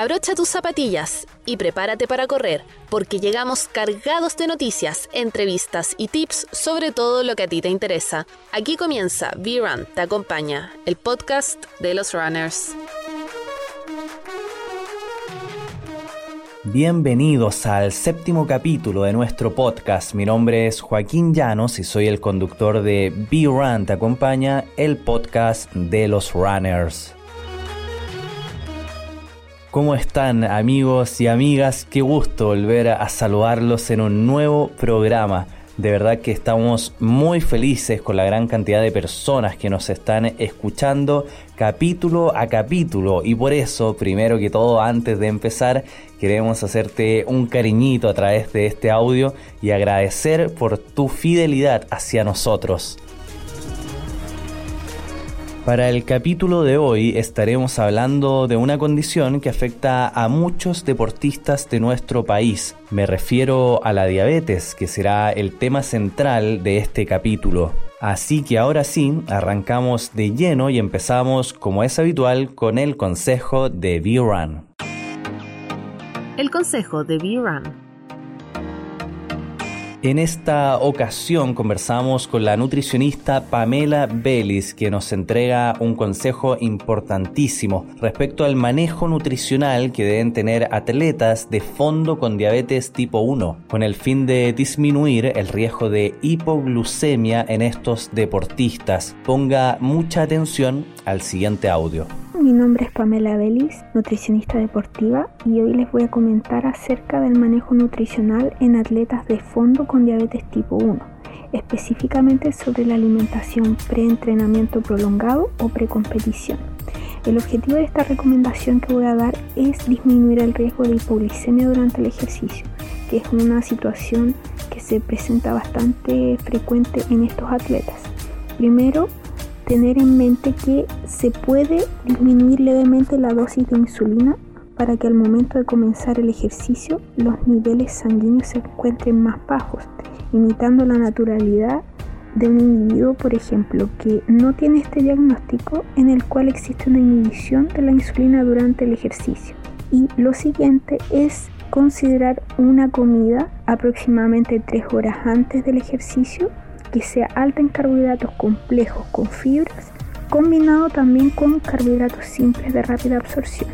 Abrocha tus zapatillas y prepárate para correr, porque llegamos cargados de noticias, entrevistas y tips sobre todo lo que a ti te interesa. Aquí comienza V-Run Te Acompaña, el podcast de los runners. Bienvenidos al séptimo capítulo de nuestro podcast. Mi nombre es Joaquín Llanos y soy el conductor de V-Run Te Acompaña, el podcast de los runners. ¿Cómo están amigos y amigas? Qué gusto volver a saludarlos en un nuevo programa. De verdad que estamos muy felices con la gran cantidad de personas que nos están escuchando capítulo a capítulo y por eso, primero que todo, antes de empezar, queremos hacerte un cariñito a través de este audio y agradecer por tu fidelidad hacia nosotros. Para el capítulo de hoy estaremos hablando de una condición que afecta a muchos deportistas de nuestro país. Me refiero a la diabetes, que será el tema central de este capítulo. Así que ahora sí, arrancamos de lleno y empezamos, como es habitual, con el consejo de V-Run. El consejo de V-Run. En esta ocasión conversamos con la nutricionista Pamela Bellis, que nos entrega un consejo importantísimo respecto al manejo nutricional que deben tener atletas de fondo con diabetes tipo 1, con el fin de disminuir el riesgo de hipoglucemia en estos deportistas. Ponga mucha atención al siguiente audio. Mi nombre es Pamela Belis, nutricionista deportiva, y hoy les voy a comentar acerca del manejo nutricional en atletas de fondo con diabetes tipo 1, específicamente sobre la alimentación pre-entrenamiento prolongado o pre-competición. El objetivo de esta recomendación que voy a dar es disminuir el riesgo de hipoglicemia durante el ejercicio, que es una situación que se presenta bastante frecuente en estos atletas. Primero, tener en mente que se puede disminuir levemente la dosis de insulina para que al momento de comenzar el ejercicio los niveles sanguíneos se encuentren más bajos, imitando la naturalidad de un individuo, por ejemplo, que no tiene este diagnóstico en el cual existe una inhibición de la insulina durante el ejercicio. Y lo siguiente es considerar una comida aproximadamente tres horas antes del ejercicio que sea alta en carbohidratos complejos con fibras, combinado también con carbohidratos simples de rápida absorción.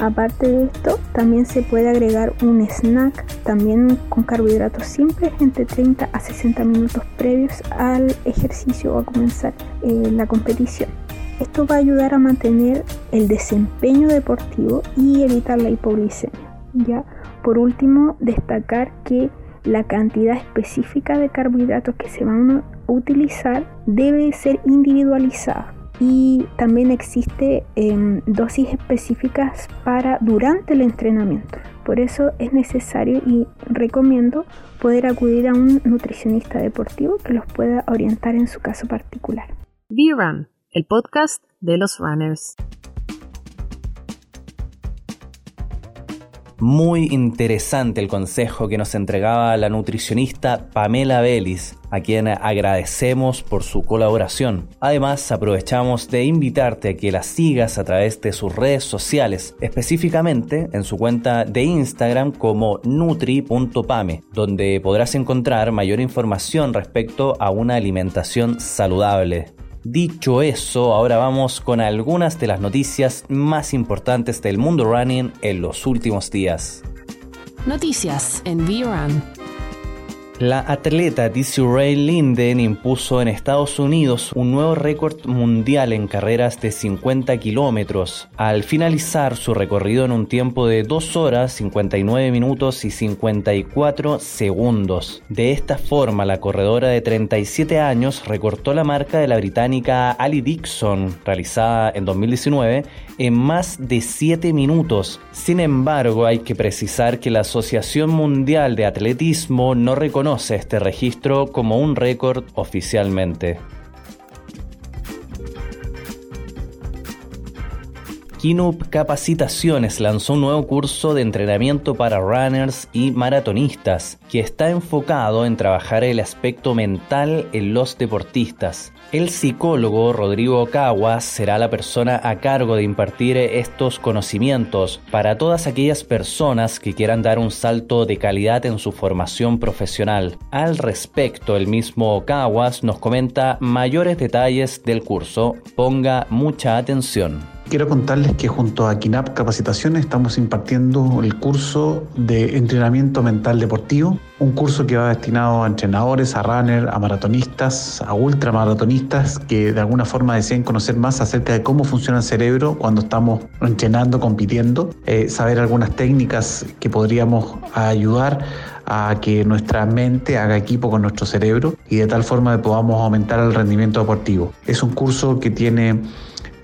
Aparte de esto, también se puede agregar un snack, también con carbohidratos simples, entre 30 a 60 minutos previos al ejercicio o a comenzar eh, la competición. Esto va a ayudar a mantener el desempeño deportivo y evitar la hipoglicemia. Ya, por último, destacar que la cantidad específica de carbohidratos que se van a utilizar debe ser individualizada y también existe em, dosis específicas para durante el entrenamiento. Por eso es necesario y recomiendo poder acudir a un nutricionista deportivo que los pueda orientar en su caso particular. V-Run, el podcast de los runners. Muy interesante el consejo que nos entregaba la nutricionista Pamela Bellis, a quien agradecemos por su colaboración. Además, aprovechamos de invitarte a que la sigas a través de sus redes sociales, específicamente en su cuenta de Instagram como nutri.pame, donde podrás encontrar mayor información respecto a una alimentación saludable. Dicho eso, ahora vamos con algunas de las noticias más importantes del mundo running en los últimos días. Noticias en V-Run. La atleta Ray Linden impuso en Estados Unidos un nuevo récord mundial en carreras de 50 kilómetros, al finalizar su recorrido en un tiempo de 2 horas 59 minutos y 54 segundos. De esta forma, la corredora de 37 años recortó la marca de la británica Ali Dixon, realizada en 2019, en más de 7 minutos. Sin embargo, hay que precisar que la Asociación Mundial de Atletismo no reconoce este registro como un récord oficialmente. Kinup Capacitaciones lanzó un nuevo curso de entrenamiento para runners y maratonistas que está enfocado en trabajar el aspecto mental en los deportistas. El psicólogo Rodrigo Caguas será la persona a cargo de impartir estos conocimientos para todas aquellas personas que quieran dar un salto de calidad en su formación profesional. Al respecto, el mismo Caguas nos comenta mayores detalles del curso. Ponga mucha atención. Quiero contarles que junto a KINAP Capacitaciones estamos impartiendo el curso de entrenamiento mental deportivo, un curso que va destinado a entrenadores, a runners, a maratonistas, a ultramaratonistas que de alguna forma deseen conocer más acerca de cómo funciona el cerebro cuando estamos entrenando, compitiendo, eh, saber algunas técnicas que podríamos ayudar a que nuestra mente haga equipo con nuestro cerebro y de tal forma que podamos aumentar el rendimiento deportivo. Es un curso que tiene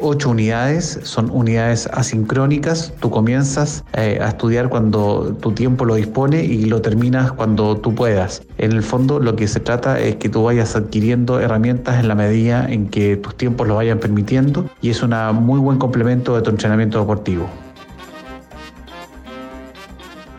ocho unidades, son unidades asincrónicas, tú comienzas eh, a estudiar cuando tu tiempo lo dispone y lo terminas cuando tú puedas. En el fondo lo que se trata es que tú vayas adquiriendo herramientas en la medida en que tus tiempos lo vayan permitiendo y es un muy buen complemento de tu entrenamiento deportivo.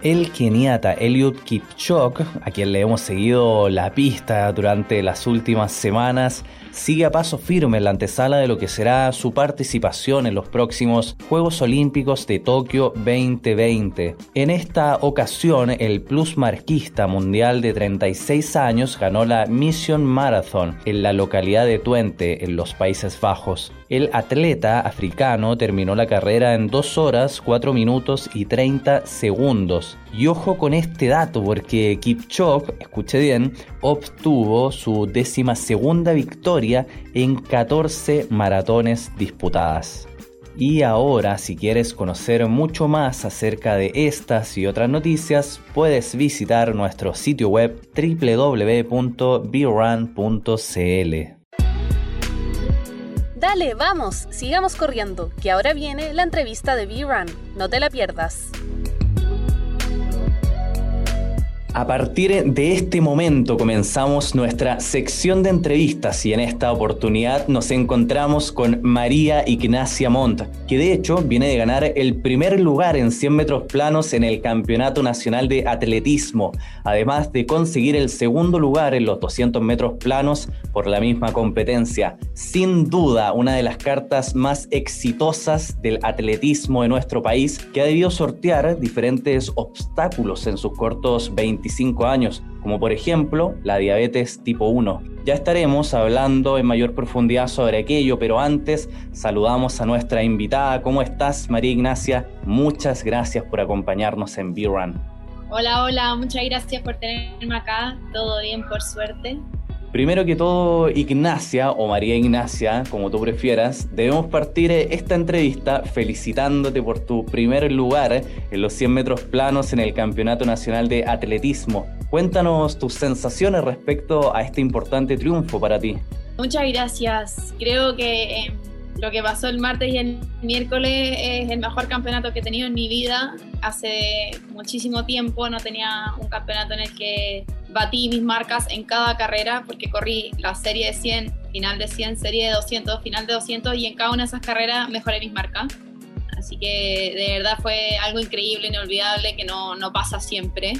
El keniata Eliud Kipchoge, a quien le hemos seguido la pista durante las últimas semanas, sigue a paso firme en la antesala de lo que será su participación en los próximos Juegos Olímpicos de Tokio 2020. En esta ocasión, el plus marquista mundial de 36 años ganó la Mission Marathon en la localidad de Twente, en los Países Bajos. El atleta africano terminó la carrera en 2 horas, 4 minutos y 30 segundos. Y ojo con este dato porque Kipchoge, escuche bien, obtuvo su décima segunda victoria en 14 maratones disputadas. Y ahora, si quieres conocer mucho más acerca de estas y otras noticias, puedes visitar nuestro sitio web www.brun.cl. Dale, vamos, sigamos corriendo, que ahora viene la entrevista de B-Run. No te la pierdas. A partir de este momento comenzamos nuestra sección de entrevistas y en esta oportunidad nos encontramos con María Ignacia Montt, que de hecho viene de ganar el primer lugar en 100 metros planos en el Campeonato Nacional de Atletismo, además de conseguir el segundo lugar en los 200 metros planos por la misma competencia. Sin duda, una de las cartas más exitosas del atletismo de nuestro país, que ha debido sortear diferentes obstáculos en sus cortos 20 años, como por ejemplo la diabetes tipo 1. Ya estaremos hablando en mayor profundidad sobre aquello, pero antes saludamos a nuestra invitada. ¿Cómo estás, María Ignacia? Muchas gracias por acompañarnos en B-Run. Hola, hola, muchas gracias por tenerme acá. Todo bien, por suerte. Primero que todo, Ignacia o María Ignacia, como tú prefieras, debemos partir esta entrevista felicitándote por tu primer lugar en los 100 metros planos en el Campeonato Nacional de Atletismo. Cuéntanos tus sensaciones respecto a este importante triunfo para ti. Muchas gracias. Creo que eh, lo que pasó el martes y el miércoles es el mejor campeonato que he tenido en mi vida. Hace muchísimo tiempo no tenía un campeonato en el que batí mis marcas en cada carrera porque corrí la serie de 100, final de 100, serie de 200, final de 200 y en cada una de esas carreras mejoré mis marcas. Así que de verdad fue algo increíble, inolvidable, que no, no pasa siempre.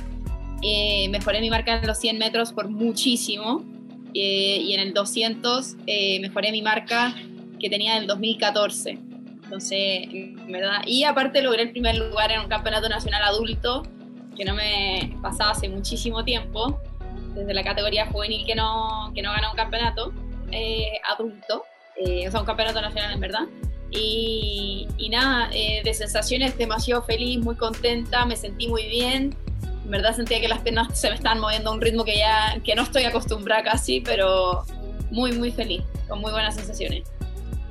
Eh, mejoré mi marca en los 100 metros por muchísimo eh, y en el 200 eh, mejoré mi marca que tenía del 2014. Entonces, ¿verdad? Y aparte logré el primer lugar en un campeonato nacional adulto que no me pasaba hace muchísimo tiempo, desde la categoría juvenil que no, que no gana un campeonato eh, adulto, eh, o sea, un campeonato nacional en verdad. Y, y nada, eh, de sensaciones demasiado feliz, muy contenta, me sentí muy bien. En verdad sentía que las piernas se me estaban moviendo a un ritmo que ya que no estoy acostumbrada casi, pero muy, muy feliz, con muy buenas sensaciones.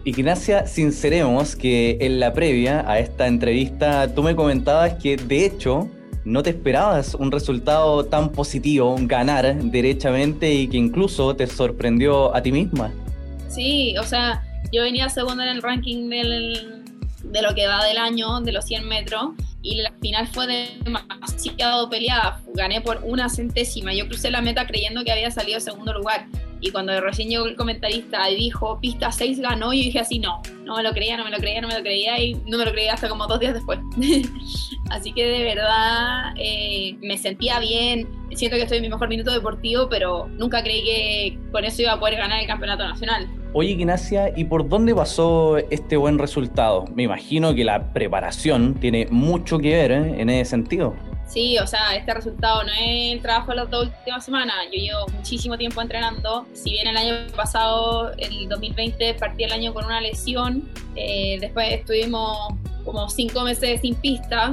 Ignacia, sinceremos que en la previa a esta entrevista tú me comentabas que de hecho no te esperabas un resultado tan positivo, ganar derechamente y que incluso te sorprendió a ti misma. Sí, o sea, yo venía segunda en el ranking de lo que va del año, de los 100 metros, y la final fue demasiado peleada. Gané por una centésima. Yo crucé la meta creyendo que había salido segundo lugar Y cuando recién llegó el comentarista y dijo, pista 6 ganó, yo dije así, no, no me lo creía, no me lo creía, no me lo creía y no me lo creía hasta como dos días después. así que de verdad eh, me sentía bien, siento que estoy en mi mejor minuto deportivo, pero nunca creí que con eso iba a poder ganar el campeonato nacional. Oye, Ignacia, ¿y por dónde pasó este buen resultado? Me imagino que la preparación tiene mucho que ver ¿eh? en ese sentido. Sí, o sea, este resultado no es el trabajo de las dos últimas semanas. Yo llevo muchísimo tiempo entrenando. Si bien el año pasado, el 2020, partí el año con una lesión, eh, después estuvimos como cinco meses sin pista.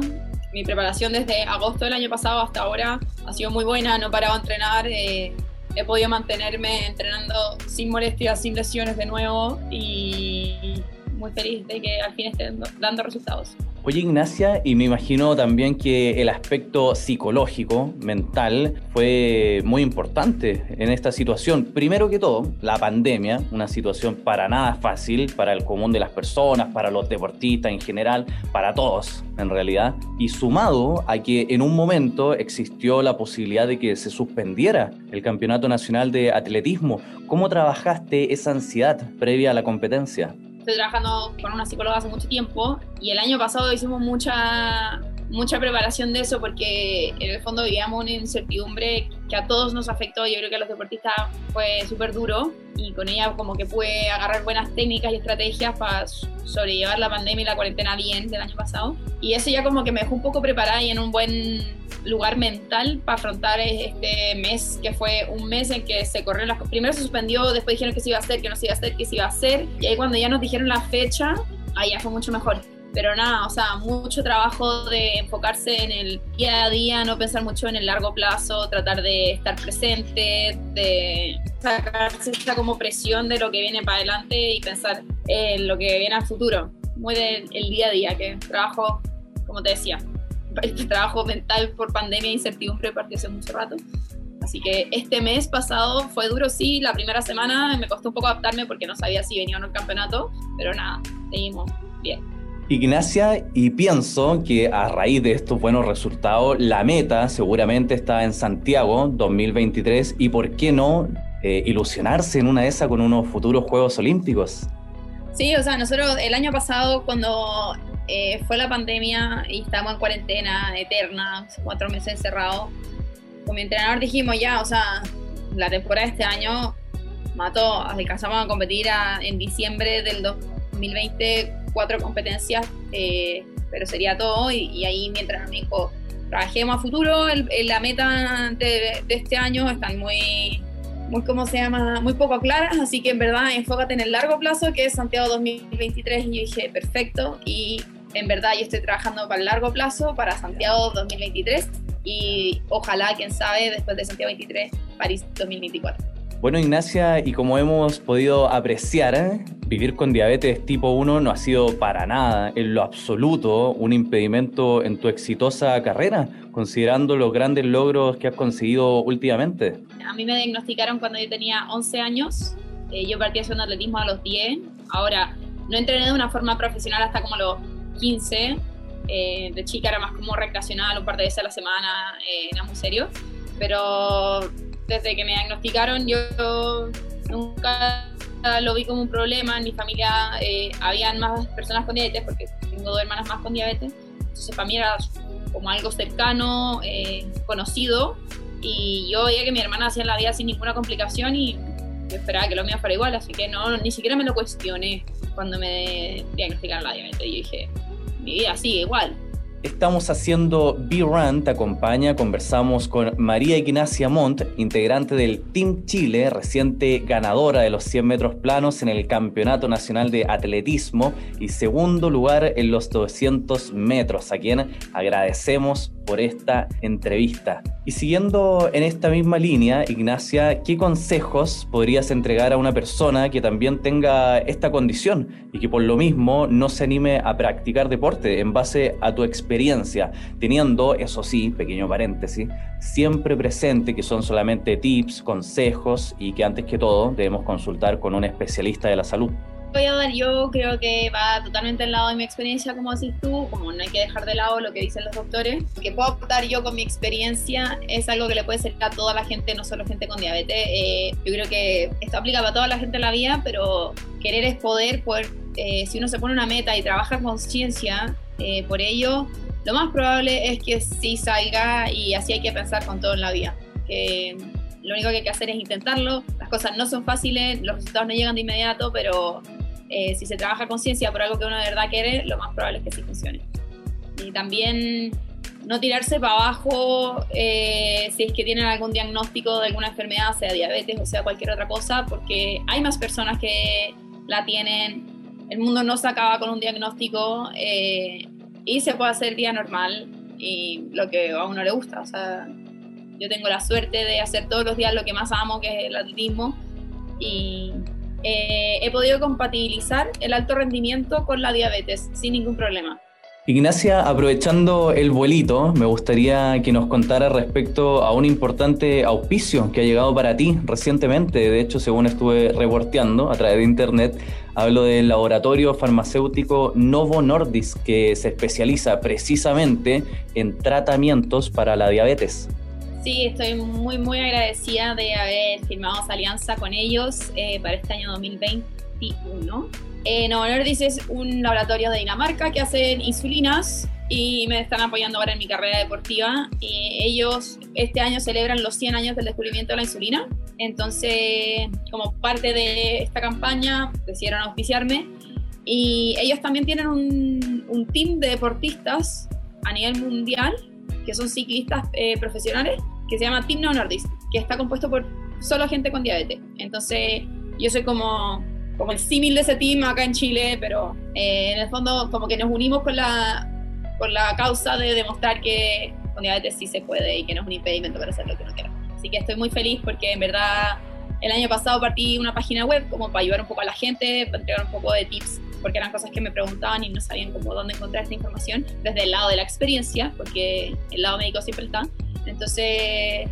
Mi preparación desde agosto del año pasado hasta ahora ha sido muy buena, no he parado a entrenar. Eh, he podido mantenerme entrenando sin molestias, sin lesiones de nuevo y muy feliz de que al fin esté dando resultados. Oye Ignacia, y me imagino también que el aspecto psicológico, mental, fue muy importante en esta situación. Primero que todo, la pandemia, una situación para nada fácil para el común de las personas, para los deportistas en general, para todos en realidad, y sumado a que en un momento existió la posibilidad de que se suspendiera el Campeonato Nacional de Atletismo. ¿Cómo trabajaste esa ansiedad previa a la competencia? Estoy trabajando con una psicóloga hace mucho tiempo y el año pasado hicimos mucha, mucha preparación de eso porque en el fondo vivíamos una incertidumbre que a todos nos afectó. Yo creo que a los deportistas fue súper duro y con ella como que pude agarrar buenas técnicas y estrategias para sobrellevar la pandemia y la cuarentena bien del año pasado. Y eso ya como que me dejó un poco preparada y en un buen lugar mental para afrontar este mes, que fue un mes en que se corrieron las Primero se suspendió, después dijeron que se iba a hacer, que no se iba a hacer, que se iba a hacer. Y ahí cuando ya nos dijeron la fecha, ahí ya fue mucho mejor. Pero nada, o sea, mucho trabajo de enfocarse en el día a día, no pensar mucho en el largo plazo, tratar de estar presente, de sacarse esa como presión de lo que viene para adelante y pensar en lo que viene al futuro. Muy del día a día, que trabajo, como te decía, este trabajo mental por pandemia e incertidumbre partió hace mucho rato. Así que este mes pasado fue duro, sí, la primera semana me costó un poco adaptarme porque no sabía si venía o no el campeonato, pero nada, seguimos bien. Ignacia, y pienso que a raíz de estos buenos resultados, la meta seguramente está en Santiago 2023 y por qué no eh, ilusionarse en una de esas con unos futuros Juegos Olímpicos. Sí, o sea, nosotros el año pasado cuando eh, fue la pandemia y estábamos en cuarentena eterna, cuatro meses encerrados. Con mi entrenador dijimos ya, o sea, la temporada de este año mató, alcanzamos a competir en diciembre del 2020 cuatro competencias, eh, pero sería todo y, ahí mientras dijo, trabajemos a futuro, la meta de, este año están muy, muy, ¿cómo se llama? Muy poco claras, así que en verdad enfócate en el largo plazo, que es Santiago 2023, y dije, perfecto, y en verdad yo estoy trabajando para el largo plazo, para Santiago 2023 y ojalá, quién sabe, después de Santiago 23, París 2024. Bueno, Ignacia, y como hemos podido apreciar, ¿eh? vivir con diabetes tipo 1 no ha sido para nada, en lo absoluto, un impedimento en tu exitosa carrera, considerando los grandes logros que has conseguido últimamente. A mí me diagnosticaron cuando yo tenía 11 años, eh, yo partí haciendo atletismo a los 10, ahora no entrené de una forma profesional hasta como los 15. Eh, de chica era más como recreacional, un par de veces a la semana, eh, era muy serio. Pero desde que me diagnosticaron, yo nunca lo vi como un problema. En mi familia eh, habían más personas con diabetes, porque tengo dos hermanas más con diabetes. Entonces, para mí era como algo cercano, conocido. Y yo veía que mi hermana hacía la vida sin ninguna complicación y yo esperaba que lo mío fuera igual, así que no, ni siquiera me lo cuestioné cuando me diagnosticaron la diabetes. Y dije, mi vida sigue igual. Estamos haciendo B-Run, te acompaña, conversamos con María Ignacia Montt, integrante del Team Chile, reciente ganadora de los 100 metros planos en el Campeonato Nacional de Atletismo y segundo lugar en los 200 metros, a quien agradecemos por esta entrevista. Y siguiendo en esta misma línea, Ignacia, ¿qué consejos podrías entregar a una persona que también tenga esta condición y que por lo mismo no se anime a practicar deporte en base a tu experiencia, teniendo, eso sí, pequeño paréntesis, siempre presente que son solamente tips, consejos y que antes que todo debemos consultar con un especialista de la salud? Voy a dar yo creo que va totalmente al lado de mi experiencia, como decís tú, como no hay que dejar de lado lo que dicen los doctores. Lo que puedo aportar yo con mi experiencia es algo que le puede servir a toda la gente, no solo gente con diabetes. Eh, yo creo que esto aplica para toda la gente en la vida, pero querer es poder, poder eh, si uno se pone una meta y trabaja con conciencia eh, por ello, lo más probable es que sí salga y así hay que pensar con todo en la vida. Que lo único que hay que hacer es intentarlo. Las cosas no son fáciles, los resultados no llegan de inmediato, pero eh, si se trabaja conciencia por algo que uno de verdad quiere, lo más probable es que sí funcione. Y también no tirarse para abajo eh, si es que tienen algún diagnóstico de alguna enfermedad, sea diabetes o sea cualquier otra cosa, porque hay más personas que la tienen. El mundo no se acaba con un diagnóstico eh, y se puede hacer día normal y lo que a uno le gusta. O sea, yo tengo la suerte de hacer todos los días lo que más amo, que es el atletismo. Y eh, he podido compatibilizar el alto rendimiento con la diabetes sin ningún problema. Ignacia, aprovechando el vuelito, me gustaría que nos contara respecto a un importante auspicio que ha llegado para ti recientemente. De hecho, según estuve reporteando a través de internet, hablo del laboratorio farmacéutico Novo Nordisk, que se especializa precisamente en tratamientos para la diabetes. Sí, estoy muy, muy agradecida de haber firmado esa alianza con ellos eh, para este año 2021. Eh, Novo Nordisk es un laboratorio de Dinamarca que hacen insulinas y me están apoyando ahora en mi carrera deportiva. Y ellos este año celebran los 100 años del descubrimiento de la insulina. Entonces, como parte de esta campaña, decidieron auspiciarme. Y ellos también tienen un, un team de deportistas a nivel mundial que son ciclistas eh, profesionales, que se llama Team No Nordisk, que está compuesto por solo gente con diabetes. Entonces, yo soy como, como el símil de ese team acá en Chile, pero eh, en el fondo como que nos unimos con la, con la causa de demostrar que con diabetes sí se puede y que no es un impedimento para hacer lo que uno quiera. Así que estoy muy feliz porque en verdad el año pasado partí una página web como para ayudar un poco a la gente, para entregar un poco de tips porque eran cosas que me preguntaban y no sabían cómo dónde encontrar esta información desde el lado de la experiencia, porque el lado médico siempre está. Entonces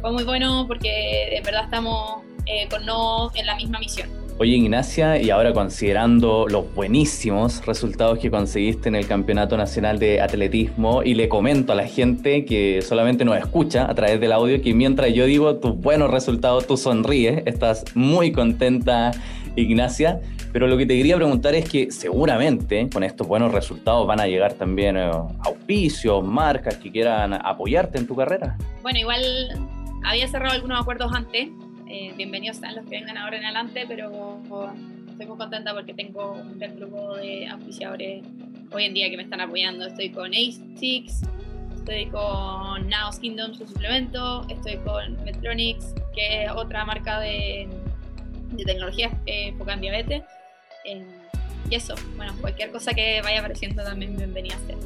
fue muy bueno porque en verdad estamos eh, con no en la misma misión. Oye Ignacia, y ahora considerando los buenísimos resultados que conseguiste en el Campeonato Nacional de Atletismo, y le comento a la gente que solamente nos escucha a través del audio que mientras yo digo tus buenos resultados, tú sonríes, estás muy contenta Ignacia, pero lo que te quería preguntar es que seguramente con estos buenos resultados van a llegar también eh, auspicios, marcas que quieran apoyarte en tu carrera. Bueno, igual había cerrado algunos acuerdos antes, eh, bienvenidos sean los que vengan ahora en adelante, pero estoy muy contenta porque tengo un gran grupo de auspiciadores hoy en día que me están apoyando. Estoy con ASICS, estoy con Now Kingdom, su suplemento, estoy con Metronics, que es otra marca de de tecnología eh, enfocada en diabetes. Y eso, bueno, cualquier cosa que vaya apareciendo también bienvenida a ser.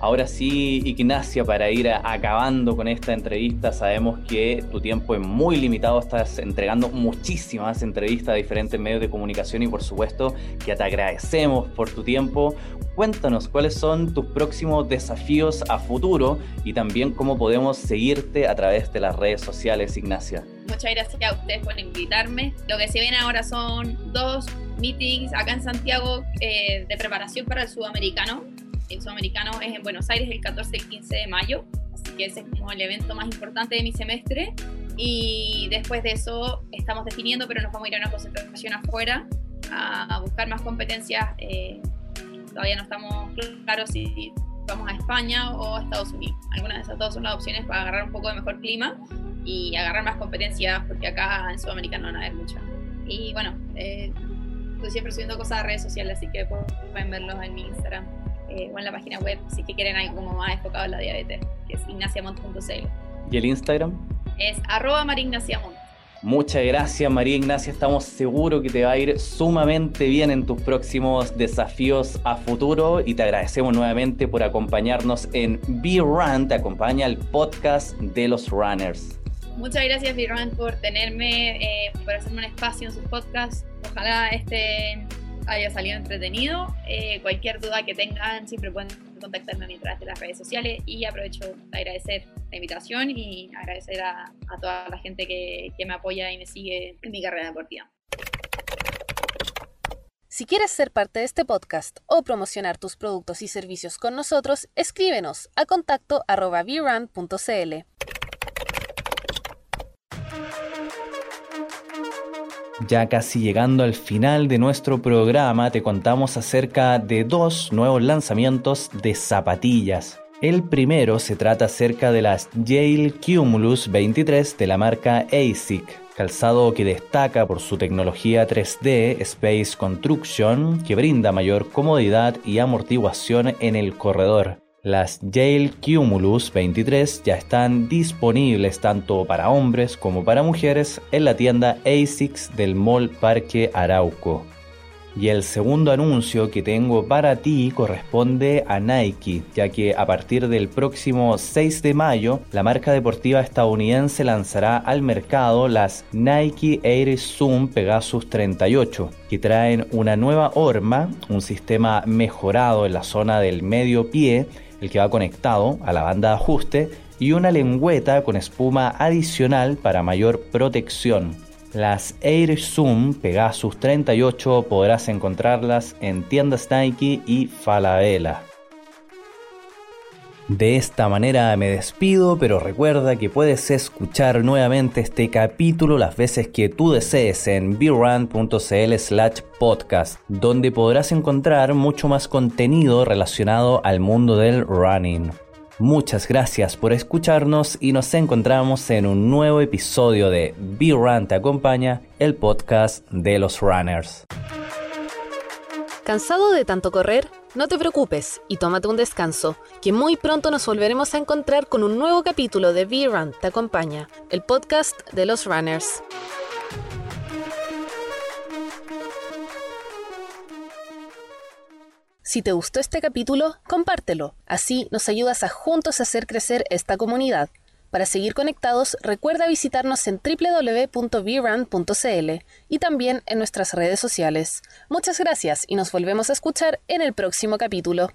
Ahora sí, Ignacia, para ir acabando con esta entrevista, sabemos que tu tiempo es muy limitado, estás entregando muchísimas entrevistas a diferentes medios de comunicación y por supuesto que te agradecemos por tu tiempo. Cuéntanos cuáles son tus próximos desafíos a futuro y también cómo podemos seguirte a través de las redes sociales, Ignacia. Muchas gracias a ustedes por invitarme. Lo que se viene ahora son dos meetings acá en Santiago eh, de preparación para el sudamericano el sudamericano es en Buenos Aires el 14 y 15 de mayo, así que ese es como el evento más importante de mi semestre. Y después de eso estamos definiendo, pero nos vamos a ir a una concentración afuera a buscar más competencias. Eh, todavía no estamos claros si vamos a España o a Estados Unidos. Algunas de esas dos son las opciones para agarrar un poco de mejor clima y agarrar más competencias, porque acá en Sudamericano no van a haber muchas. Y bueno, eh, estoy siempre subiendo cosas a redes sociales, así que pueden verlos en mi Instagram eh, o en la página web si que quieren algo como más enfocado en la diabetes, que es ignaciamont.cl. ¿Y el Instagram? Es arroba marignaciamont. Muchas gracias María Ignacia, estamos seguros que te va a ir sumamente bien en tus próximos desafíos a futuro y te agradecemos nuevamente por acompañarnos en B-Run, te acompaña el podcast de los runners. Muchas gracias B-Run por tenerme, eh, por hacerme un espacio en sus podcasts. Ojalá este haya salido entretenido. Eh, cualquier duda que tengan, siempre pueden contactarme a través de las redes sociales y aprovecho de agradecer la invitación y agradecer a, a toda la gente que, que me apoya y me sigue en mi carrera deportiva. Si quieres ser parte de este podcast o promocionar tus productos y servicios con nosotros, escríbenos a contacto arroba Ya casi llegando al final de nuestro programa, te contamos acerca de dos nuevos lanzamientos de zapatillas. El primero se trata acerca de las Yale Cumulus 23 de la marca ASIC calzado que destaca por su tecnología 3D Space Construction que brinda mayor comodidad y amortiguación en el corredor. Las Yale Cumulus 23 ya están disponibles tanto para hombres como para mujeres en la tienda ASICS del Mall Parque Arauco. Y el segundo anuncio que tengo para ti corresponde a Nike, ya que a partir del próximo 6 de mayo, la marca deportiva estadounidense lanzará al mercado las Nike Air Zoom Pegasus 38, que traen una nueva horma, un sistema mejorado en la zona del medio pie, el que va conectado a la banda de ajuste, y una lengüeta con espuma adicional para mayor protección. Las Air Zoom Pegasus 38 podrás encontrarlas en tiendas Nike y Falabella. De esta manera me despido, pero recuerda que puedes escuchar nuevamente este capítulo las veces que tú desees en brand.cl slash podcast, donde podrás encontrar mucho más contenido relacionado al mundo del running. Muchas gracias por escucharnos y nos encontramos en un nuevo episodio de Be Run Te Acompaña, el podcast de los runners. ¿Cansado de tanto correr? No te preocupes y tómate un descanso, que muy pronto nos volveremos a encontrar con un nuevo capítulo de Be Run Te Acompaña, el podcast de los runners. Si te gustó este capítulo, compártelo. Así nos ayudas a juntos hacer crecer esta comunidad. Para seguir conectados, recuerda visitarnos en www.vrun.cl y también en nuestras redes sociales. Muchas gracias y nos volvemos a escuchar en el próximo capítulo.